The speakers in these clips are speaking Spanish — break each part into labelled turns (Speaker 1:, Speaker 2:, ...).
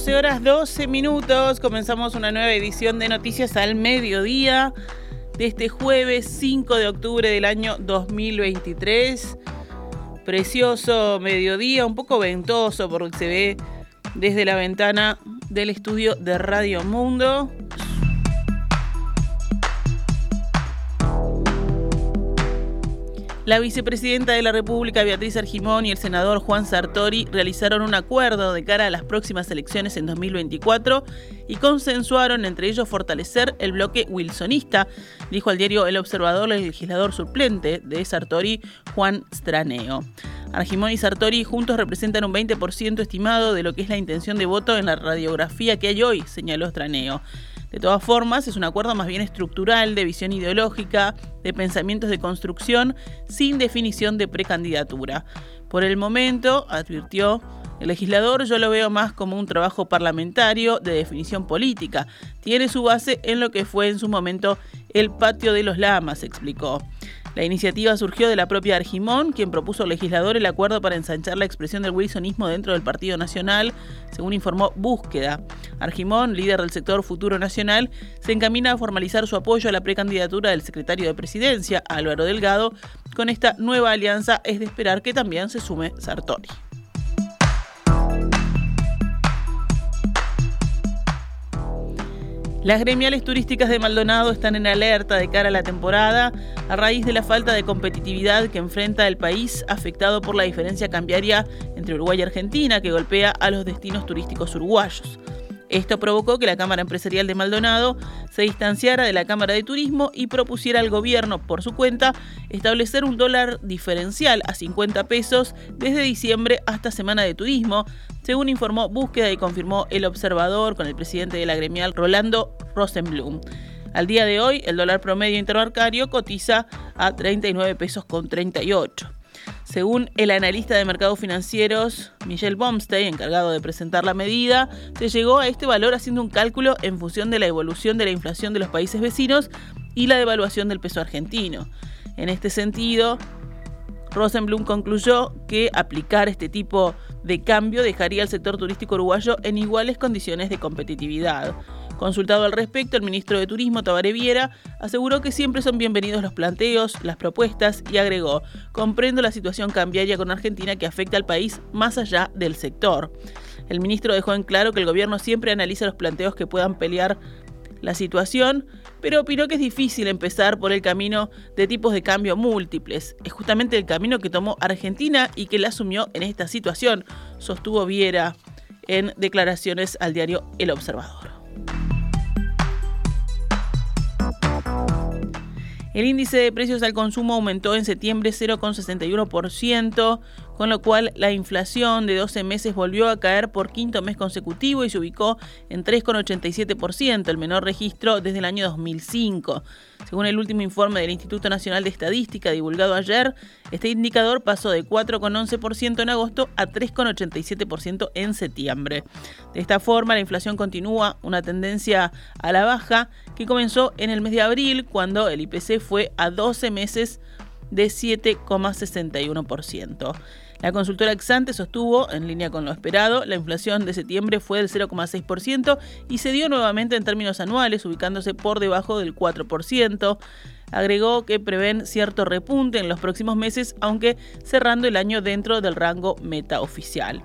Speaker 1: 12 horas 12 minutos, comenzamos una nueva edición de Noticias al Mediodía de este jueves 5 de octubre del año 2023. Precioso mediodía, un poco ventoso por lo que se ve desde la ventana del estudio de Radio Mundo. La vicepresidenta de la República, Beatriz Argimón, y el senador Juan Sartori realizaron un acuerdo de cara a las próximas elecciones en 2024 y consensuaron entre ellos fortalecer el bloque wilsonista, dijo al diario El Observador el legislador suplente de Sartori, Juan Straneo. Argimón y Sartori juntos representan un 20% estimado de lo que es la intención de voto en la radiografía que hay hoy, señaló Straneo. De todas formas, es un acuerdo más bien estructural, de visión ideológica, de pensamientos de construcción, sin definición de precandidatura. Por el momento, advirtió el legislador, yo lo veo más como un trabajo parlamentario de definición política. Tiene su base en lo que fue en su momento el patio de los lamas, explicó. La iniciativa surgió de la propia Argimón, quien propuso al legislador el acuerdo para ensanchar la expresión del wilsonismo dentro del Partido Nacional, según informó Búsqueda. Argimón, líder del sector Futuro Nacional, se encamina a formalizar su apoyo a la precandidatura del secretario de Presidencia, Álvaro Delgado. Con esta nueva alianza es de esperar que también se sume Sartori. Las gremiales turísticas de Maldonado están en alerta de cara a la temporada a raíz de la falta de competitividad que enfrenta el país afectado por la diferencia cambiaria entre Uruguay y Argentina que golpea a los destinos turísticos uruguayos. Esto provocó que la Cámara Empresarial de Maldonado se distanciara de la Cámara de Turismo y propusiera al gobierno, por su cuenta, establecer un dólar diferencial a 50 pesos desde diciembre hasta Semana de Turismo, según informó Búsqueda y confirmó el observador con el presidente de la gremial, Rolando Rosenblum. Al día de hoy, el dólar promedio interbancario cotiza a 39 pesos con 38. Según el analista de mercados financieros Michel Bomstein, encargado de presentar la medida, se llegó a este valor haciendo un cálculo en función de la evolución de la inflación de los países vecinos y la devaluación del peso argentino. En este sentido, Rosenblum concluyó que aplicar este tipo de cambio dejaría al sector turístico uruguayo en iguales condiciones de competitividad. Consultado al respecto, el ministro de Turismo, Tabaré Viera, aseguró que siempre son bienvenidos los planteos, las propuestas y agregó, comprendo la situación cambiaria con Argentina que afecta al país más allá del sector. El ministro dejó en claro que el gobierno siempre analiza los planteos que puedan pelear la situación, pero opinó que es difícil empezar por el camino de tipos de cambio múltiples. Es justamente el camino que tomó Argentina y que la asumió en esta situación, sostuvo Viera en declaraciones al diario El Observador. El índice de precios al consumo aumentó en septiembre 0,61%, con lo cual la inflación de 12 meses volvió a caer por quinto mes consecutivo y se ubicó en 3,87%, el menor registro desde el año 2005. Según el último informe del Instituto Nacional de Estadística divulgado ayer, este indicador pasó de 4,11% en agosto a 3,87% en septiembre. De esta forma, la inflación continúa una tendencia a la baja que comenzó en el mes de abril, cuando el IPC fue a 12 meses de 7,61%. La consultora Exante sostuvo, en línea con lo esperado, la inflación de septiembre fue del 0,6% y se dio nuevamente en términos anuales, ubicándose por debajo del 4%. Agregó que prevén cierto repunte en los próximos meses, aunque cerrando el año dentro del rango meta oficial.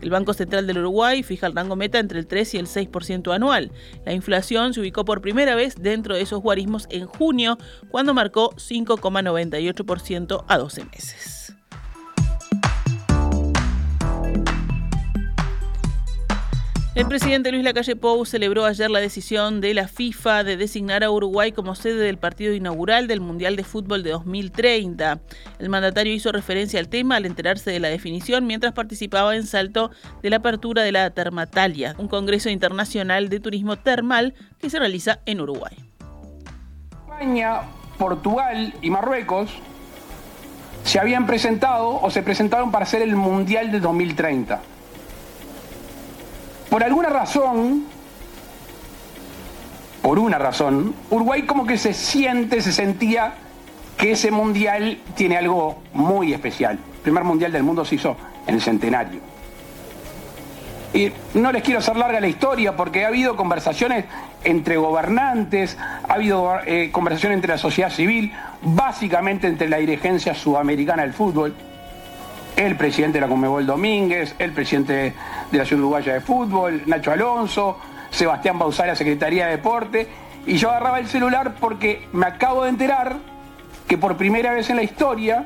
Speaker 1: El Banco Central del Uruguay fija el rango meta entre el 3 y el 6% anual. La inflación se ubicó por primera vez dentro de esos guarismos en junio, cuando marcó 5,98% a 12 meses. El presidente Luis Lacalle Pou celebró ayer la decisión de la FIFA de designar a Uruguay como sede del partido inaugural del Mundial de Fútbol de 2030. El mandatario hizo referencia al tema al enterarse de la definición mientras participaba en Salto de la apertura de la Termatalia, un congreso internacional de turismo termal que se realiza en Uruguay.
Speaker 2: España, Portugal y Marruecos se habían presentado o se presentaron para ser el Mundial de 2030 por alguna razón, por una razón, Uruguay como que se siente, se sentía que ese mundial tiene algo muy especial. El primer mundial del mundo se hizo en el centenario. Y no les quiero hacer larga la historia porque ha habido conversaciones entre gobernantes, ha habido eh, conversaciones entre la sociedad civil, básicamente entre la dirigencia sudamericana del fútbol, el presidente de la Conmebol Domínguez, el presidente de la Ciudad Uruguaya de Fútbol, Nacho Alonso, Sebastián Bausá, la Secretaría de Deporte, y yo agarraba el celular porque me acabo de enterar que por primera vez en la historia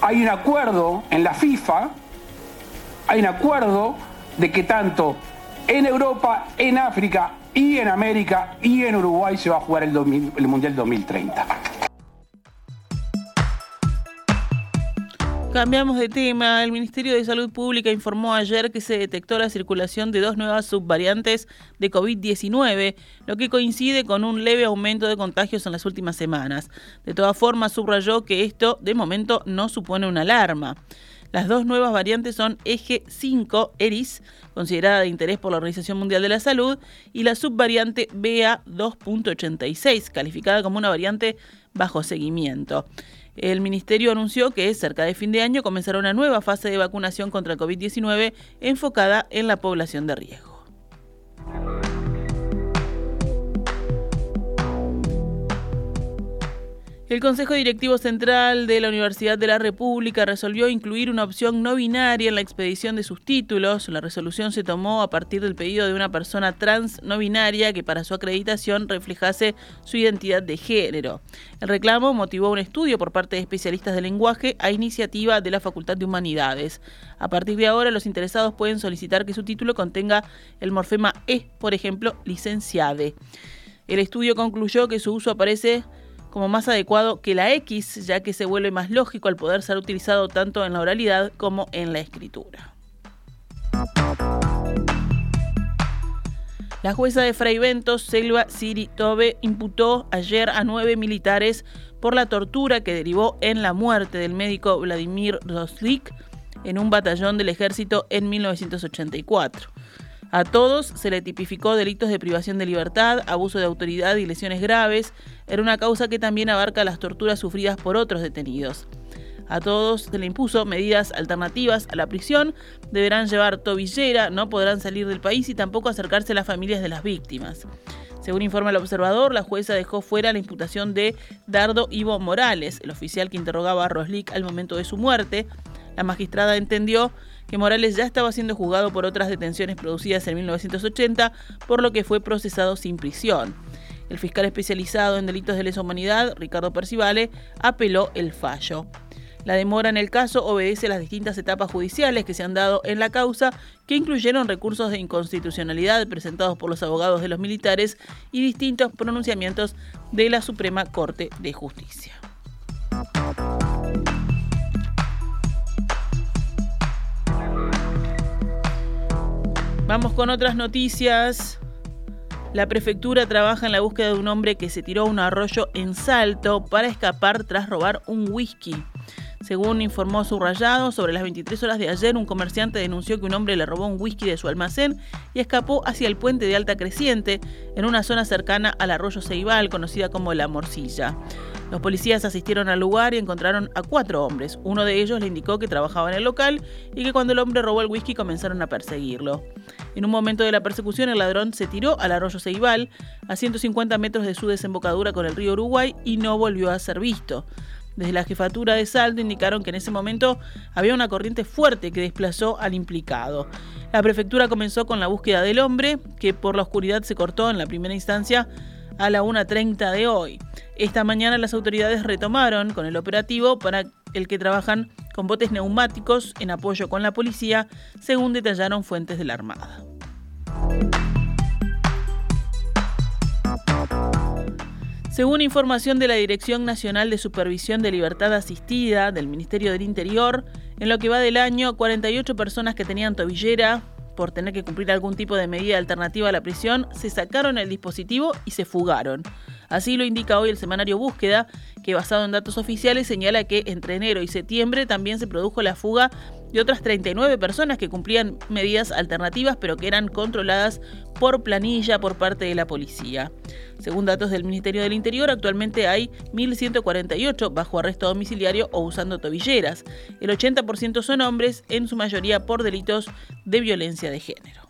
Speaker 2: hay un acuerdo en la FIFA, hay un acuerdo de que tanto en Europa, en África y en América y en Uruguay se va a jugar el, el Mundial 2030.
Speaker 1: Cambiamos de tema. El Ministerio de Salud Pública informó ayer que se detectó la circulación de dos nuevas subvariantes de COVID-19, lo que coincide con un leve aumento de contagios en las últimas semanas. De todas formas, subrayó que esto de momento no supone una alarma. Las dos nuevas variantes son Eje 5 ERIS, considerada de interés por la Organización Mundial de la Salud, y la subvariante BA 2.86, calificada como una variante bajo seguimiento. El ministerio anunció que cerca de fin de año comenzará una nueva fase de vacunación contra el COVID-19 enfocada en la población de riesgo. El Consejo Directivo Central de la Universidad de la República resolvió incluir una opción no binaria en la expedición de sus títulos. La resolución se tomó a partir del pedido de una persona trans no binaria que para su acreditación reflejase su identidad de género. El reclamo motivó un estudio por parte de especialistas de lenguaje a iniciativa de la Facultad de Humanidades. A partir de ahora, los interesados pueden solicitar que su título contenga el morfema E, por ejemplo, licenciade. El estudio concluyó que su uso aparece como más adecuado que la X, ya que se vuelve más lógico al poder ser utilizado tanto en la oralidad como en la escritura. La jueza de Fray Ventos, Selva Siri Tobe, imputó ayer a nueve militares por la tortura que derivó en la muerte del médico Vladimir Roslik en un batallón del ejército en 1984. A todos se le tipificó delitos de privación de libertad, abuso de autoridad y lesiones graves. Era una causa que también abarca las torturas sufridas por otros detenidos. A todos se le impuso medidas alternativas a la prisión, deberán llevar tobillera, no podrán salir del país y tampoco acercarse a las familias de las víctimas. Según informa el observador, la jueza dejó fuera la imputación de Dardo Ivo Morales, el oficial que interrogaba a Roslik al momento de su muerte. La magistrada entendió que Morales ya estaba siendo juzgado por otras detenciones producidas en 1980, por lo que fue procesado sin prisión. El fiscal especializado en delitos de lesa humanidad, Ricardo Percivale, apeló el fallo. La demora en el caso obedece a las distintas etapas judiciales que se han dado en la causa, que incluyeron recursos de inconstitucionalidad presentados por los abogados de los militares y distintos pronunciamientos de la Suprema Corte de Justicia. Vamos con otras noticias. La prefectura trabaja en la búsqueda de un hombre que se tiró a un arroyo en Salto para escapar tras robar un whisky. Según informó Subrayado, sobre las 23 horas de ayer un comerciante denunció que un hombre le robó un whisky de su almacén y escapó hacia el puente de Alta Creciente, en una zona cercana al arroyo Ceibal, conocida como La Morcilla. Los policías asistieron al lugar y encontraron a cuatro hombres. Uno de ellos le indicó que trabajaba en el local y que cuando el hombre robó el whisky comenzaron a perseguirlo. En un momento de la persecución, el ladrón se tiró al arroyo Ceibal, a 150 metros de su desembocadura con el río Uruguay, y no volvió a ser visto. Desde la jefatura de Salto indicaron que en ese momento había una corriente fuerte que desplazó al implicado. La prefectura comenzó con la búsqueda del hombre, que por la oscuridad se cortó en la primera instancia a la 1.30 de hoy. Esta mañana las autoridades retomaron con el operativo para el que trabajan con botes neumáticos en apoyo con la policía, según detallaron fuentes de la Armada. Según información de la Dirección Nacional de Supervisión de Libertad Asistida del Ministerio del Interior, en lo que va del año, 48 personas que tenían tobillera por tener que cumplir algún tipo de medida alternativa a la prisión se sacaron el dispositivo y se fugaron. Así lo indica hoy el semanario Búsqueda, que basado en datos oficiales señala que entre enero y septiembre también se produjo la fuga de otras 39 personas que cumplían medidas alternativas pero que eran controladas por planilla por parte de la policía. Según datos del Ministerio del Interior, actualmente hay 1.148 bajo arresto domiciliario o usando tobilleras. El 80% son hombres, en su mayoría por delitos de violencia de género.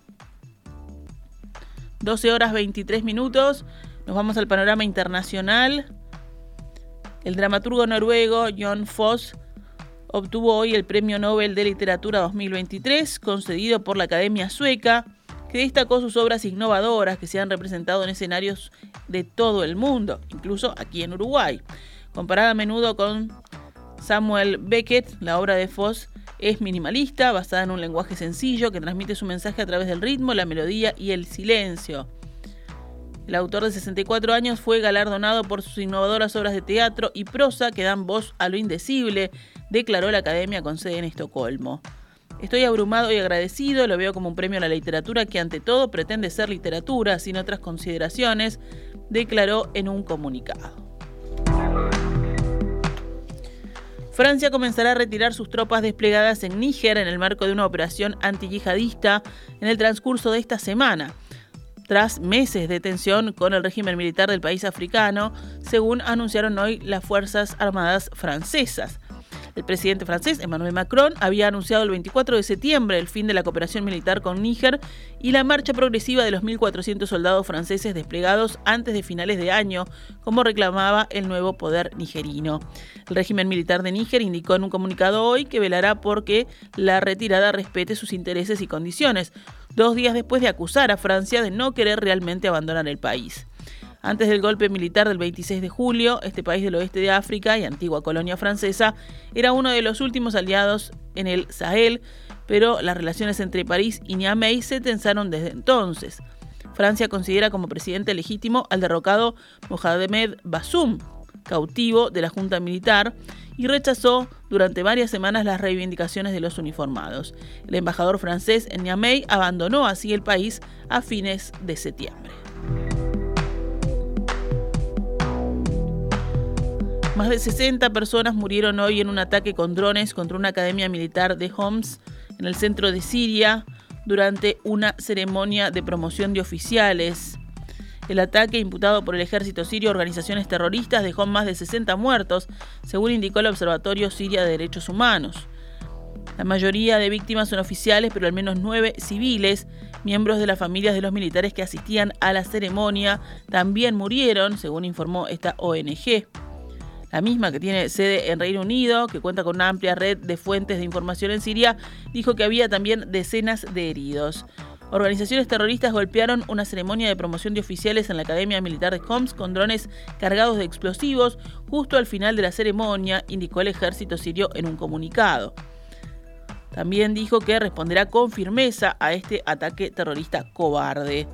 Speaker 1: 12 horas 23 minutos. Nos vamos al panorama internacional. El dramaturgo noruego John Foss obtuvo hoy el Premio Nobel de Literatura 2023, concedido por la Academia Sueca, que destacó sus obras innovadoras que se han representado en escenarios de todo el mundo, incluso aquí en Uruguay. Comparada a menudo con Samuel Beckett, la obra de Foss es minimalista, basada en un lenguaje sencillo que transmite su mensaje a través del ritmo, la melodía y el silencio. El autor de 64 años fue galardonado por sus innovadoras obras de teatro y prosa que dan voz a lo indecible, declaró la Academia con sede en Estocolmo. Estoy abrumado y agradecido, lo veo como un premio a la literatura que ante todo pretende ser literatura, sin otras consideraciones, declaró en un comunicado. Francia comenzará a retirar sus tropas desplegadas en Níger en el marco de una operación antiyihadista en el transcurso de esta semana tras meses de tensión con el régimen militar del país africano, según anunciaron hoy las Fuerzas Armadas francesas. El presidente francés, Emmanuel Macron, había anunciado el 24 de septiembre el fin de la cooperación militar con Níger y la marcha progresiva de los 1.400 soldados franceses desplegados antes de finales de año, como reclamaba el nuevo poder nigerino. El régimen militar de Níger indicó en un comunicado hoy que velará porque la retirada respete sus intereses y condiciones, dos días después de acusar a Francia de no querer realmente abandonar el país. Antes del golpe militar del 26 de julio, este país del oeste de África y antigua colonia francesa era uno de los últimos aliados en el Sahel, pero las relaciones entre París y Niamey se tensaron desde entonces. Francia considera como presidente legítimo al derrocado Mohamed Bassoum, cautivo de la Junta Militar, y rechazó durante varias semanas las reivindicaciones de los uniformados. El embajador francés en Niamey abandonó así el país a fines de septiembre. Más de 60 personas murieron hoy en un ataque con drones contra una academia militar de Homs en el centro de Siria durante una ceremonia de promoción de oficiales. El ataque imputado por el ejército sirio a organizaciones terroristas dejó más de 60 muertos, según indicó el Observatorio Siria de Derechos Humanos. La mayoría de víctimas son oficiales, pero al menos nueve civiles, miembros de las familias de los militares que asistían a la ceremonia, también murieron, según informó esta ONG la misma que tiene sede en Reino Unido, que cuenta con una amplia red de fuentes de información en Siria, dijo que había también decenas de heridos. Organizaciones terroristas golpearon una ceremonia de promoción de oficiales en la Academia Militar de Homs con drones cargados de explosivos justo al final de la ceremonia, indicó el ejército sirio en un comunicado. También dijo que responderá con firmeza a este ataque terrorista cobarde.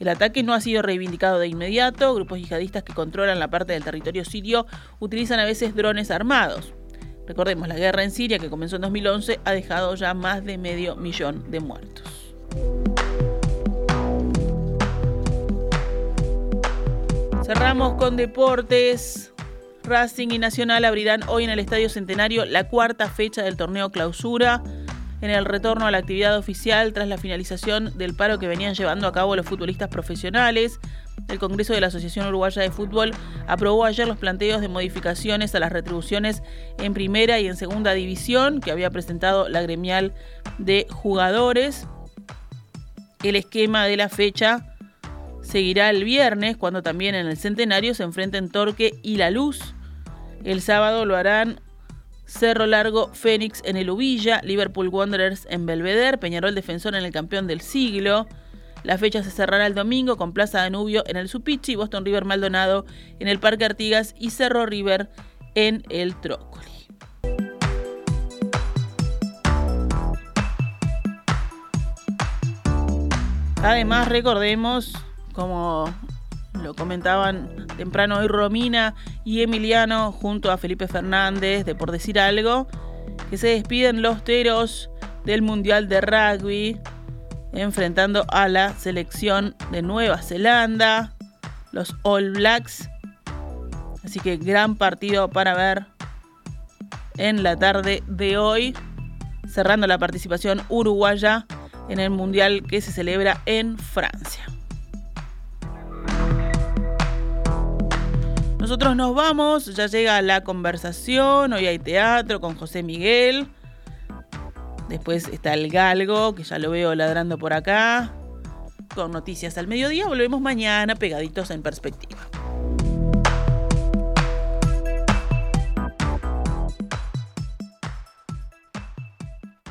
Speaker 1: El ataque no ha sido reivindicado de inmediato. Grupos yihadistas que controlan la parte del territorio sirio utilizan a veces drones armados. Recordemos, la guerra en Siria, que comenzó en 2011, ha dejado ya más de medio millón de muertos. Cerramos con deportes. Racing y Nacional abrirán hoy en el Estadio Centenario la cuarta fecha del torneo clausura en el retorno a la actividad oficial tras la finalización del paro que venían llevando a cabo los futbolistas profesionales. El Congreso de la Asociación Uruguaya de Fútbol aprobó ayer los planteos de modificaciones a las retribuciones en primera y en segunda división que había presentado la gremial de jugadores. El esquema de la fecha seguirá el viernes, cuando también en el centenario se enfrenten Torque y La Luz. El sábado lo harán Cerro Largo, Fénix en el Uvilla, Liverpool Wanderers en Belvedere, Peñarol Defensor en el Campeón del Siglo. La fecha se cerrará el domingo con Plaza Danubio en el Supichi, Boston River Maldonado en el Parque Artigas y Cerro River en el Trócoli. Además, recordemos, como lo comentaban temprano hoy Romina y Emiliano junto a Felipe Fernández, de por decir algo, que se despiden los teros del Mundial de Rugby, enfrentando a la selección de Nueva Zelanda, los All Blacks, Así que gran partido para ver en la tarde de hoy, cerrando la participación uruguaya en el Mundial que se celebra en Francia. Nosotros nos vamos, ya llega la conversación, hoy hay teatro con José Miguel. Después está el galgo, que ya lo veo ladrando por acá. Con noticias al mediodía, volvemos mañana pegaditos en perspectiva.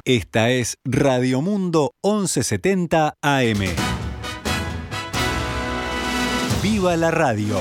Speaker 3: Esta es Radio Mundo 1170 AM. ¡Viva la radio!